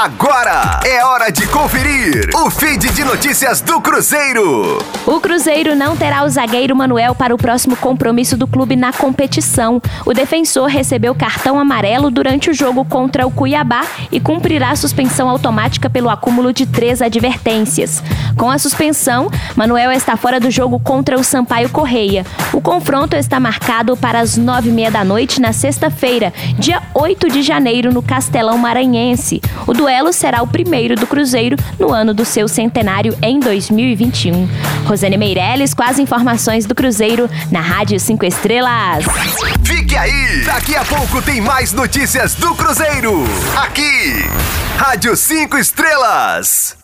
Agora é hora de conferir o feed de notícias do Cruzeiro. O Cruzeiro não terá o zagueiro Manuel para o próximo compromisso do clube na competição. O defensor recebeu cartão amarelo durante o jogo contra o Cuiabá e cumprirá suspensão automática pelo acúmulo de três advertências. Com a suspensão, Manuel está fora do jogo contra o Sampaio Correia. O confronto está marcado para as nove e meia da noite na sexta-feira, dia 8 de janeiro, no Castelão Maranhense. O duelo será o primeiro do Cruzeiro no ano do seu centenário em 2021. Rosane Meirelles com as informações do Cruzeiro na Rádio 5 Estrelas. Fique aí! Daqui a pouco tem mais notícias do Cruzeiro. Aqui, Rádio 5 Estrelas.